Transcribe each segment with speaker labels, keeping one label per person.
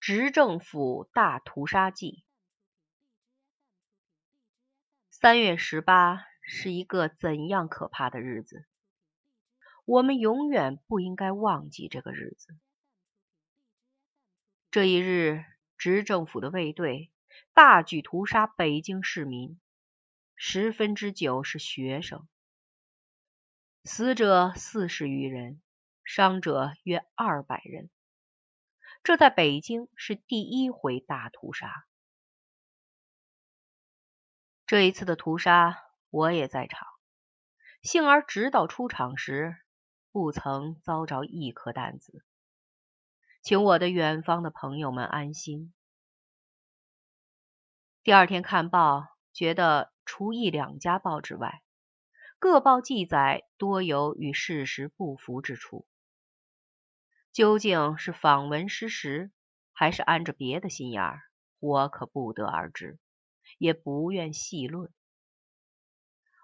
Speaker 1: 执政府大屠杀记。三月十八是一个怎样可怕的日子？我们永远不应该忘记这个日子。这一日，执政府的卫队大举屠杀北京市民，十分之九是学生，死者四十余人。伤者约二百人，这在北京是第一回大屠杀。这一次的屠杀我也在场，幸而直到出场时不曾遭着一颗弹子，请我的远方的朋友们安心。第二天看报，觉得除一两家报纸外，各报记载多有与事实不符之处。究竟是访闻失实，还是安着别的心眼儿，我可不得而知，也不愿细论。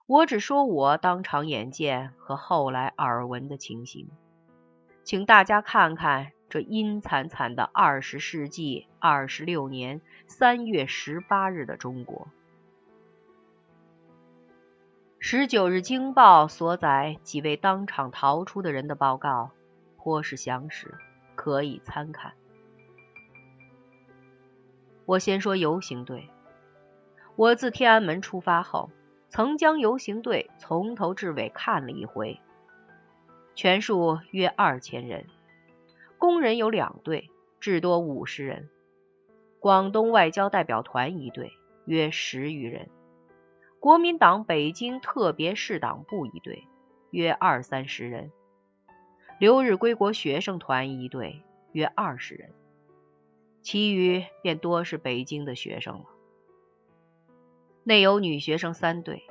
Speaker 1: 我只说我当场眼见和后来耳闻的情形，请大家看看这阴惨惨的二十世纪二十六年三月十八日的中国。十九日《京报》所载几位当场逃出的人的报告。颇是详实，可以参看。我先说游行队。我自天安门出发后，曾将游行队从头至尾看了一回，全数约二千人。工人有两队，至多五十人；广东外交代表团一队，约十余人；国民党北京特别市党部一队，约二三十人。留日归国学生团一队约二十人，其余便多是北京的学生了。内有女学生三队，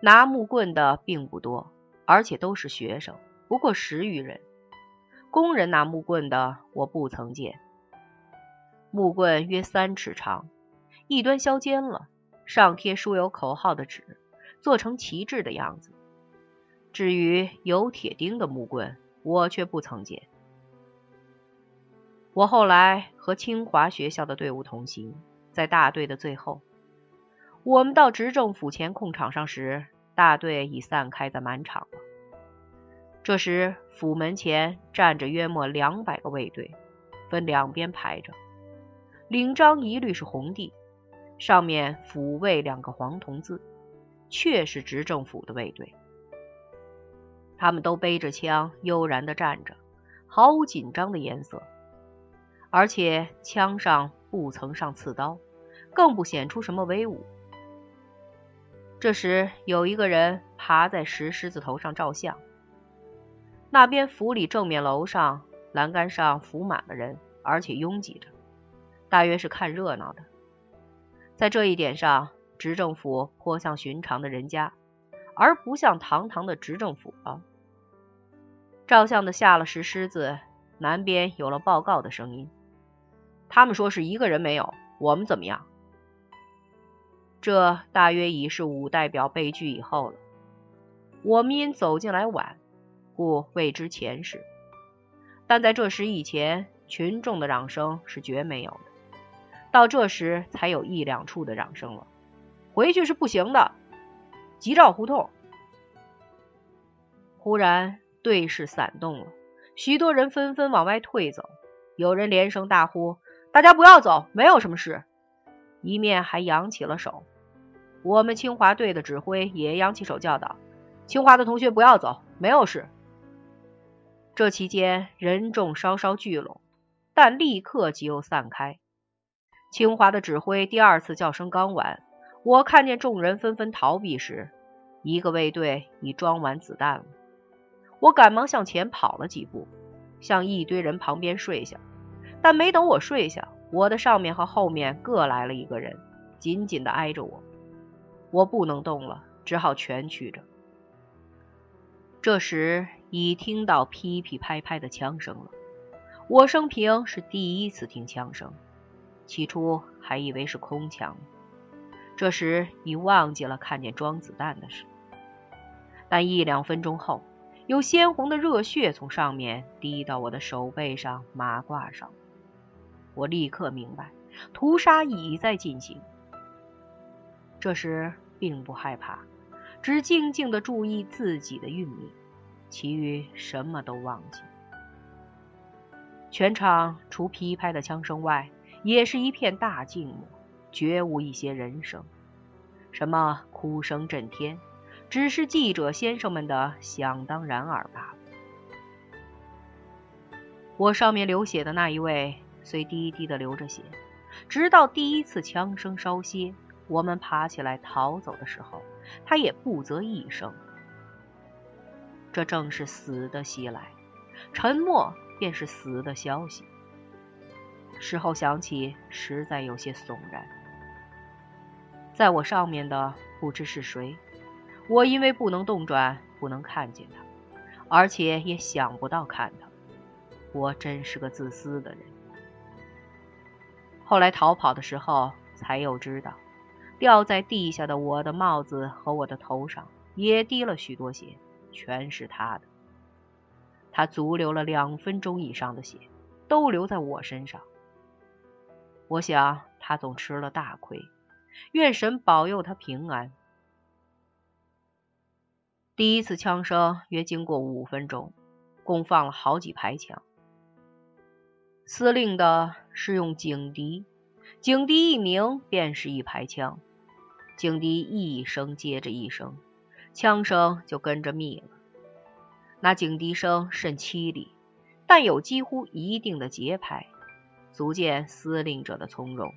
Speaker 1: 拿木棍的并不多，而且都是学生，不过十余人。工人拿木棍的我不曾见。木棍约三尺长，一端削尖了，上贴书有口号的纸，做成旗帜的样子。至于有铁钉的木棍，我却不曾见。我后来和清华学校的队伍同行，在大队的最后，我们到执政府前空场上时，大队已散开在满场了。这时府门前站着约莫两百个卫队，分两边排着，领章一律是红地，上面“抚卫”两个黄铜字，确是执政府的卫队。他们都背着枪，悠然地站着，毫无紧张的颜色，而且枪上不曾上刺刀，更不显出什么威武。这时，有一个人爬在石狮子头上照相。那边府里正面楼上栏杆上伏满了人，而且拥挤着，大约是看热闹的。在这一点上，执政府颇像寻常的人家，而不像堂堂的执政府了。照相的下了石狮子，南边有了报告的声音。他们说是一个人没有，我们怎么样？这大约已是五代表被拒以后了。我们因走进来晚，故未知前事。但在这时以前，群众的嚷声是绝没有的。到这时才有一两处的嚷声了。回去是不行的。吉兆胡同。忽然。队势散动了，许多人纷纷往外退走，有人连声大呼：“大家不要走，没有什么事。”一面还扬起了手。我们清华队的指挥也扬起手叫道：“清华的同学不要走，没有事。”这期间人众稍稍聚拢，但立刻即又散开。清华的指挥第二次叫声刚完，我看见众人纷纷逃避时，一个卫队已装完子弹了。我赶忙向前跑了几步，向一堆人旁边睡下。但没等我睡下，我的上面和后面各来了一个人，紧紧地挨着我。我不能动了，只好蜷曲着。这时已听到噼噼拍拍的枪声了。我生平是第一次听枪声，起初还以为是空枪。这时已忘记了看见装子弹的事。但一两分钟后，有鲜红的热血从上面滴到我的手背上、马褂上。我立刻明白，屠杀已在进行。这时并不害怕，只静静的注意自己的运命，其余什么都忘记。全场除噼拍的枪声外，也是一片大静默，绝无一些人声，什么哭声震天，只是记者先生们的想当然耳罢了。我上面流血的那一位，虽低低的流着血，直到第一次枪声稍歇，我们爬起来逃走的时候，他也不啧一声。这正是死的袭来，沉默便是死的消息。事后想起，实在有些悚然。在我上面的不知是谁，我因为不能动转，不能看见他，而且也想不到看他。我真是个自私的人。后来逃跑的时候，才又知道，掉在地下的我的帽子和我的头上也滴了许多血，全是他的。他足流了两分钟以上的血，都流在我身上。我想他总吃了大亏，愿神保佑他平安。第一次枪声约经过五分钟，共放了好几排枪。司令的是用警笛，警笛一鸣便是一排枪，警笛一声接着一声，枪声就跟着密了。那警笛声甚凄厉，但有几乎一定的节拍，足见司令者的从容。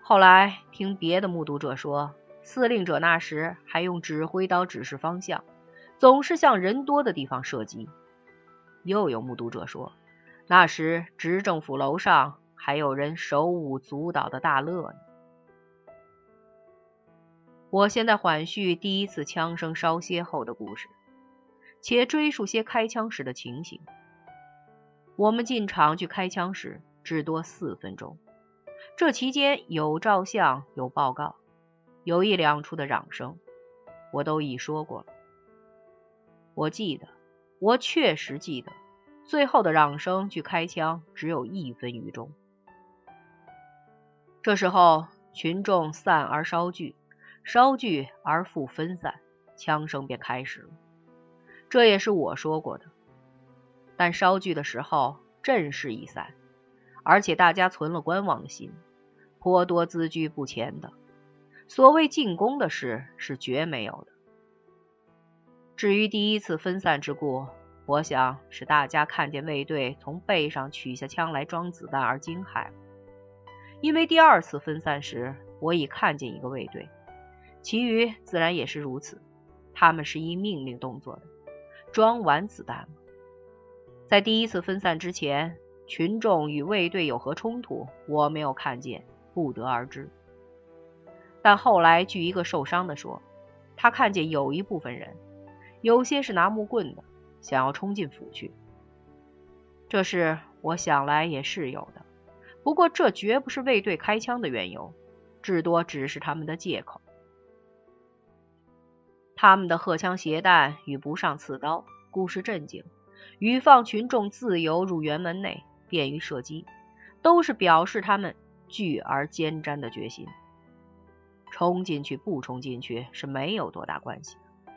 Speaker 1: 后来听别的目睹者说，司令者那时还用指挥刀指示方向，总是向人多的地方射击。又有目睹者说。那时，执政府楼上还有人手舞足蹈的大乐呢。我现在缓叙第一次枪声稍歇后的故事，且追溯些开枪时的情形。我们进场去开枪时，至多四分钟。这期间有照相，有报告，有一两处的嚷声，我都已说过了。我记得，我确实记得。最后的嚷声距开枪只有一分余钟。这时候，群众散而稍聚，稍聚而复分散，枪声便开始了。这也是我说过的。但稍聚的时候，阵势已散，而且大家存了观望的心，颇多资居不前的。所谓进攻的事，是绝没有的。至于第一次分散之故，我想是大家看见卫队从背上取下枪来装子弹而惊骇了，因为第二次分散时，我已看见一个卫队，其余自然也是如此。他们是依命令动作的，装完子弹。在第一次分散之前，群众与卫队有何冲突，我没有看见，不得而知。但后来据一个受伤的说，他看见有一部分人，有些是拿木棍的。想要冲进府去，这事我想来也是有的。不过这绝不是卫队开枪的缘由，至多只是他们的借口。他们的荷枪携弹与不上刺刀，故事镇静，与放群众自由入园门内，便于射击，都是表示他们拒而坚贞的决心。冲进去不冲进去是没有多大关系的。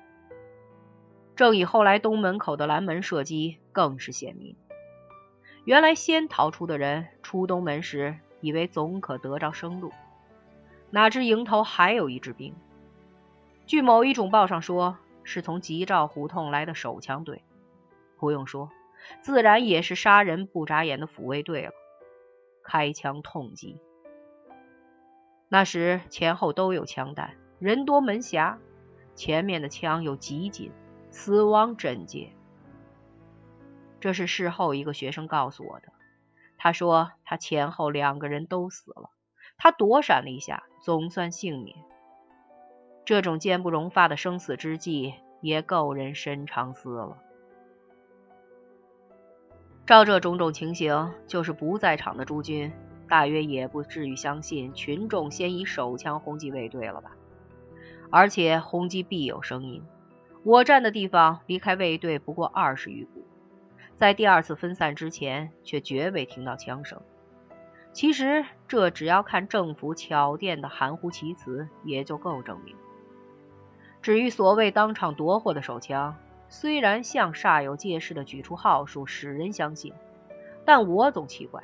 Speaker 1: 正以后来东门口的拦门射击更是显明。原来先逃出的人出东门时，以为总可得着生路，哪知营头还有一支兵。据某一种报上说，是从吉兆胡同来的手枪队。不用说，自然也是杀人不眨眼的抚卫队了。开枪痛击。那时前后都有枪弹，人多门狭，前面的枪又极紧。死亡贞洁，这是事后一个学生告诉我的。他说他前后两个人都死了，他躲闪了一下，总算幸免。这种坚不容发的生死之际，也够人深长思了。照这种种情形，就是不在场的诸军，大约也不至于相信群众先以手枪轰击卫队了吧？而且轰击必有声音。我站的地方离开卫队不过二十余步，在第二次分散之前，却绝未听到枪声。其实，这只要看政府巧店的含糊其辞，也就够证明。至于所谓当场夺获的手枪，虽然像煞有介事的举出号数，使人相信，但我总奇怪，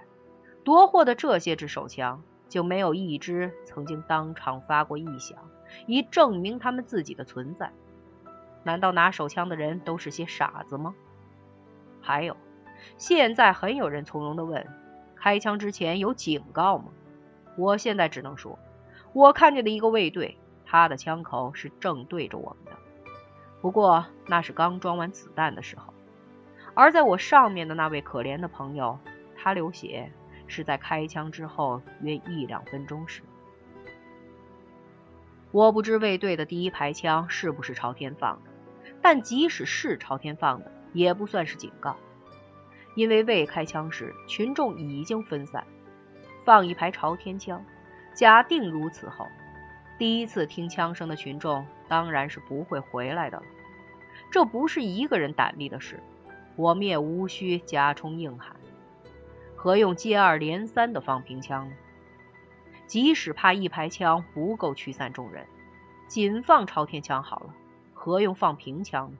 Speaker 1: 夺获的这些支手枪，就没有一支曾经当场发过异响，以证明他们自己的存在。难道拿手枪的人都是些傻子吗？还有，现在很有人从容地问。开枪之前有警告吗？我现在只能说，我看见的一个卫队，他的枪口是正对着我们的。不过那是刚装完子弹的时候，而在我上面的那位可怜的朋友，他流血是在开枪之后约一两分钟时。我不知卫队的第一排枪是不是朝天放的，但即使是朝天放的，也不算是警告。因为未开枪时，群众已经分散，放一排朝天枪。假定如此后，第一次听枪声的群众当然是不会回来的了。这不是一个人胆力的事，我们也无需加充硬汉。何用接二连三的放平枪呢？即使怕一排枪不够驱散众人，仅放朝天枪好了，何用放平枪呢？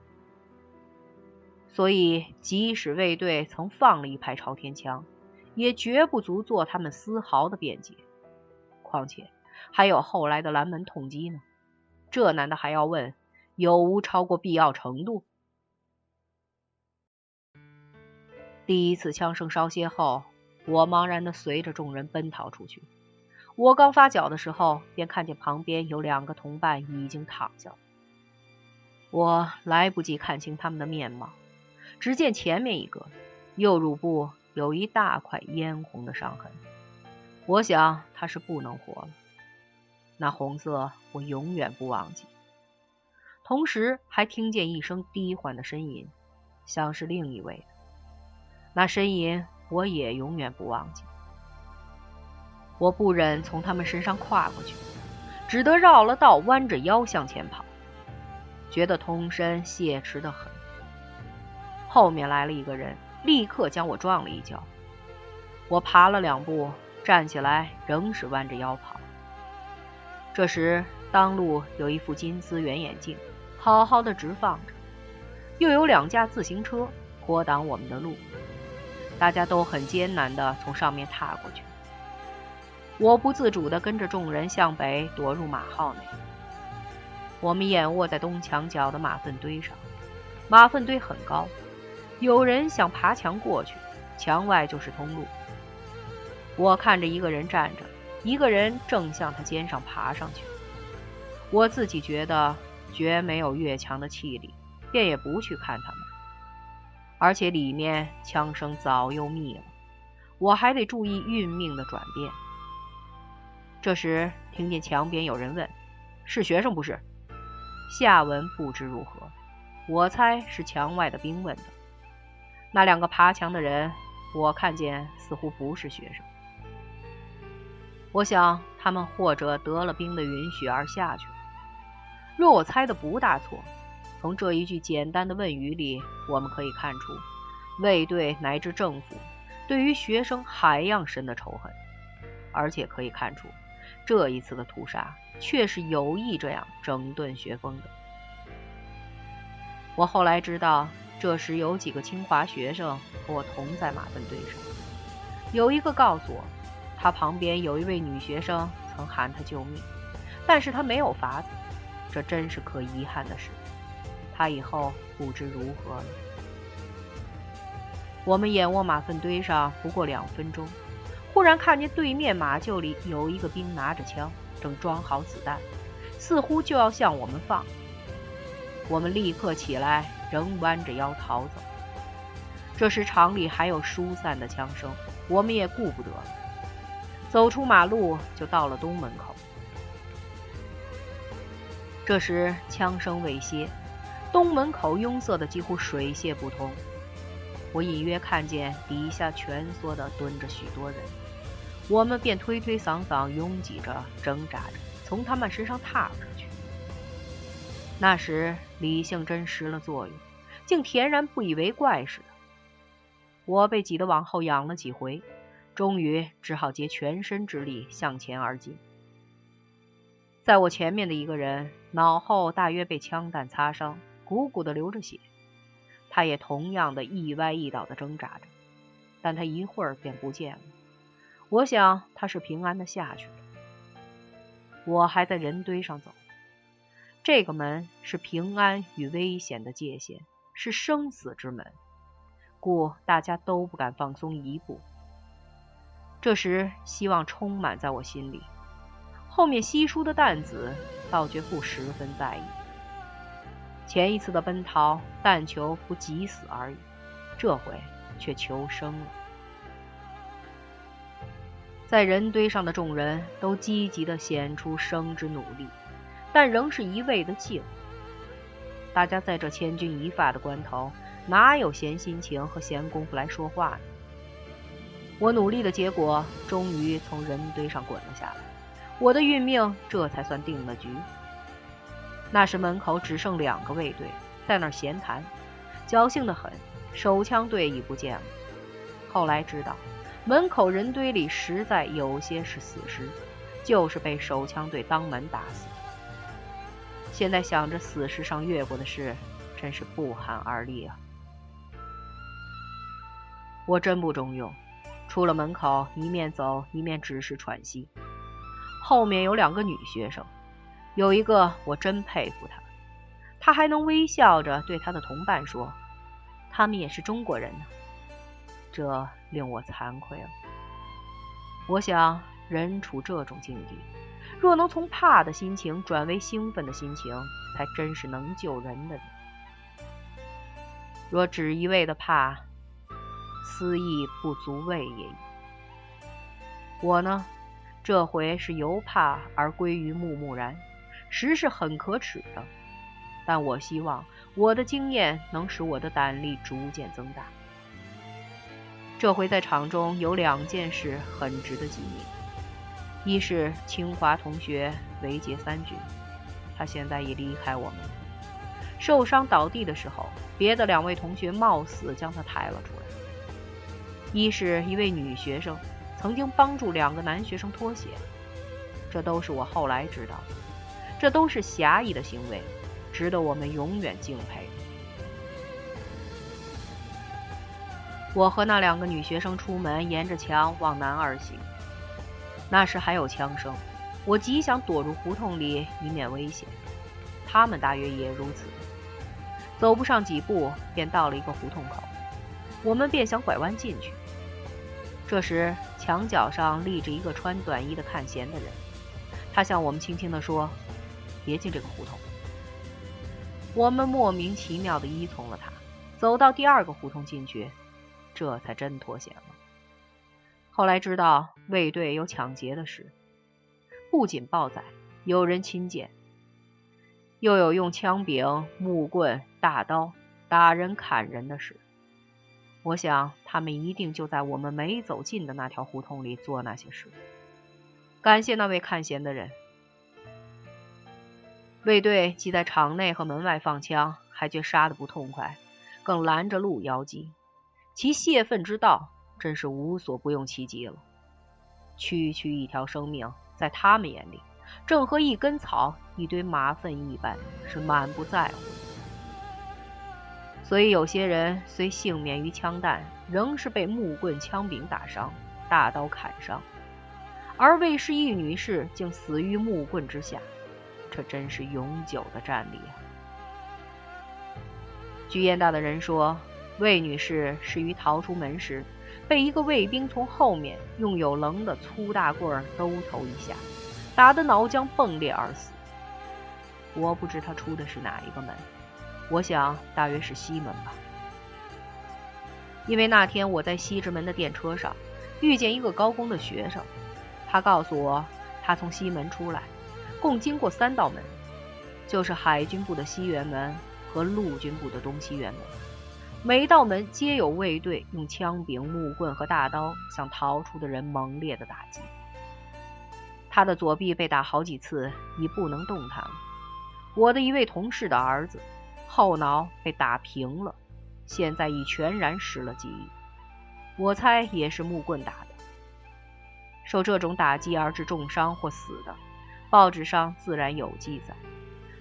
Speaker 1: 所以，即使卫队曾放了一排朝天枪，也绝不足做他们丝毫的辩解。况且，还有后来的拦门痛击呢，这难道还要问有无超过必要程度？第一次枪声稍歇后，我茫然的随着众人奔逃出去。我刚发脚的时候，便看见旁边有两个同伴已经躺下了。我来不及看清他们的面貌。只见前面一个右乳部有一大块嫣红的伤痕，我想他是不能活了。那红色我永远不忘记。同时还听见一声低缓的呻吟，像是另一位。那呻吟我也永远不忘记。我不忍从他们身上跨过去，只得绕了道，弯着腰向前跑，觉得通身泄持的很。后面来了一个人，立刻将我撞了一跤。我爬了两步，站起来，仍是弯着腰跑。这时，当路有一副金丝圆眼镜，好好的直放着，又有两架自行车颇挡我们的路，大家都很艰难地从上面踏过去。我不自主地跟着众人向北躲入马号内。我们眼卧在东墙角的马粪堆上，马粪堆很高。有人想爬墙过去，墙外就是通路。我看着一个人站着，一个人正向他肩上爬上去。我自己觉得绝没有越墙的气力，便也不去看他们。而且里面枪声早又灭了，我还得注意运命的转变。这时听见墙边有人问：“是学生不是？”下文不知如何，我猜是墙外的兵问的。那两个爬墙的人，我看见似乎不是学生。我想他们或者得了兵的允许而下去了。若我猜的不大错，从这一句简单的问语里，我们可以看出卫队乃至政府对于学生海样深的仇恨，而且可以看出这一次的屠杀却是有意这样整顿学风的。我后来知道。这时有几个清华学生和我同在马粪堆上，有一个告诉我，他旁边有一位女学生曾喊他救命，但是他没有法子，这真是可遗憾的事。他以后不知如何了。我们眼卧马粪堆上不过两分钟，忽然看见对面马厩里有一个兵拿着枪，正装好子弹，似乎就要向我们放。我们立刻起来。仍弯着腰逃走。这时厂里还有疏散的枪声，我们也顾不得了。走出马路，就到了东门口。这时枪声未歇，东门口拥塞的几乎水泄不通。我隐约看见底下蜷缩的蹲着许多人，我们便推推搡搡，拥挤着，挣扎着，从他们身上踏上去。那时。理性真失了作用，竟恬然不以为怪似的。我被挤得往后仰了几回，终于只好竭全身之力向前而进。在我前面的一个人，脑后大约被枪弹擦伤，鼓鼓的流着血。他也同样的一歪一倒的挣扎着，但他一会儿便不见了。我想他是平安的下去了。我还在人堆上走。这个门是平安与危险的界限，是生死之门，故大家都不敢放松一步。这时，希望充满在我心里。后面稀疏的担子，倒觉不十分在意。前一次的奔逃，但求不急死而已，这回却求生了。在人堆上的众人都积极地显出生之努力，但仍是一味的静。大家在这千钧一发的关头，哪有闲心情和闲工夫来说话呢？我努力的结果，终于从人堆上滚了下来。我的运命这才算定了局。那时门口只剩两个卫队在那儿闲谈，侥幸的很，手枪队已不见了。后来知道，门口人堆里实在有些是死尸，就是被手枪队当门打死。现在想着死尸上越过的事，真是不寒而栗啊！我真不中用，出了门口，一面走一面只是喘息。后面有两个女学生，有一个我真佩服他，他还能微笑着对他的同伴说：“他们也是中国人呢。”这令我惭愧了。我想，人处这种境地，若能从怕的心情转为兴奋的心情，才真是能救人的。若只一味的怕，思亦不足畏也。我呢？这回是由怕而归于木木然，实是很可耻的。但我希望我的经验能使我的胆力逐渐增大。这回在场中有两件事很值得纪念：一是清华同学韦杰三军，他现在已离开我们，受伤倒地的时候，别的两位同学冒死将他抬了出来；一是一位女学生。曾经帮助两个男学生脱险，这都是我后来知道的。这都是侠义的行为，值得我们永远敬佩。我和那两个女学生出门，沿着墙往南而行。那时还有枪声，我极想躲入胡同里，以免危险。他们大约也如此。走不上几步，便到了一个胡同口，我们便想拐弯进去。这时，墙角上立着一个穿短衣的看闲的人，他向我们轻轻地说：“别进这个胡同。”我们莫名其妙地依从了他，走到第二个胡同进去，这才真脱险了。后来知道卫队有抢劫的事，不仅暴宰，有人亲见，又有用枪柄、木棍、大刀打人、砍人的事。我想，他们一定就在我们没走近的那条胡同里做那些事。感谢那位看闲的人。卫队既在场内和门外放枪，还觉杀得不痛快，更拦着路邀击，其泄愤之道真是无所不用其极了。区区一条生命，在他们眼里，正和一根草、一堆马粪一般，是满不在乎。所以有些人虽幸免于枪弹，仍是被木棍、枪柄打伤，大刀砍伤；而卫氏一女士竟死于木棍之下，这真是永久的战力啊！据燕大的人说，魏女士是于逃出门时，被一个卫兵从后面用有棱的粗大棍儿兜头一下，打得脑浆迸裂而死。我不知他出的是哪一个门。我想大约是西门吧，因为那天我在西直门的电车上遇见一个高工的学生，他告诉我他从西门出来，共经过三道门，就是海军部的西园门和陆军部的东西园门，每道门皆有卫队用枪柄、木棍和大刀向逃出的人猛烈的打击。他的左臂被打好几次，已不能动弹了。我的一位同事的儿子。后脑被打平了，现在已全然失了记忆。我猜也是木棍打的。受这种打击而致重伤或死的，报纸上自然有记载；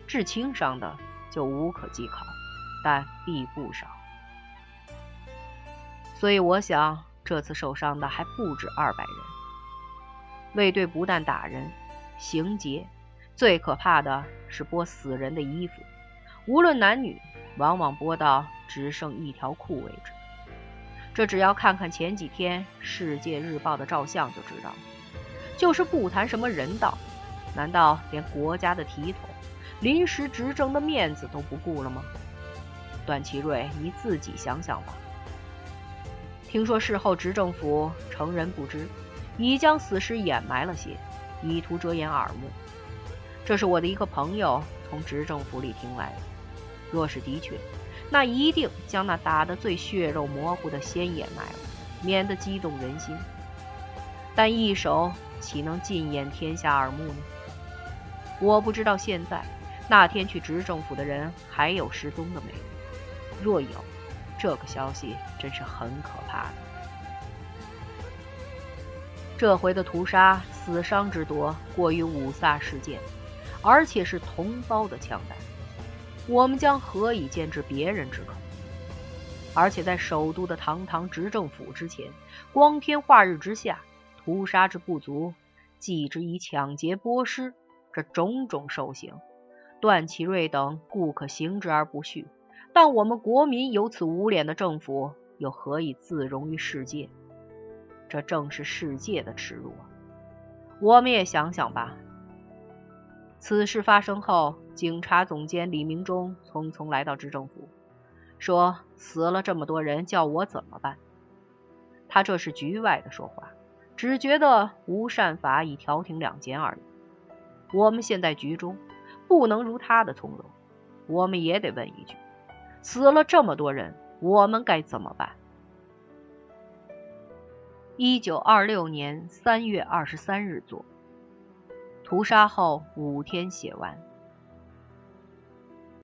Speaker 1: 致轻伤的就无可稽考，但必不少。所以我想，这次受伤的还不止二百人。卫队不但打人、行劫，最可怕的是剥死人的衣服，无论男女，往往剥到只剩一条裤为止。这只要看看前几天《世界日报》的照相就知道，就是不谈什么人道，难道连国家的体统、临时执政的面子都不顾了吗？段祺瑞，你自己想想吧。听说事后执政府承认不知。已将死尸掩埋了些，以图遮掩耳目。这是我的一个朋友从执政府里听来的。若是的确，那一定将那打得最血肉模糊的先掩埋了，免得激动人心。但一手岂能尽掩天下耳目呢？我不知道现在那天去执政府的人还有失踪的没有。若有，这个消息真是很可怕的。这回的屠杀，死伤之多过于五卅事件，而且是同胞的枪弹，我们将何以见之别人之口？而且在首都的堂堂执政府之前，光天化日之下，屠杀之不足，继之以抢劫剥尸，这种种受刑，段祺瑞等固可行之而不恤，但我们国民有此无脸的政府，又何以自容于世界？这正是世界的耻辱啊！我们也想想吧。此事发生后，警察总监李明忠匆匆来到执政府，说：“死了这么多人，叫我怎么办？”他这是局外的说话，只觉得无善法以调停两间而已。我们现在局中，不能如他的从容。我们也得问一句：死了这么多人，我们该怎么办？一九二六年三月二十三日作，屠杀后五天写完。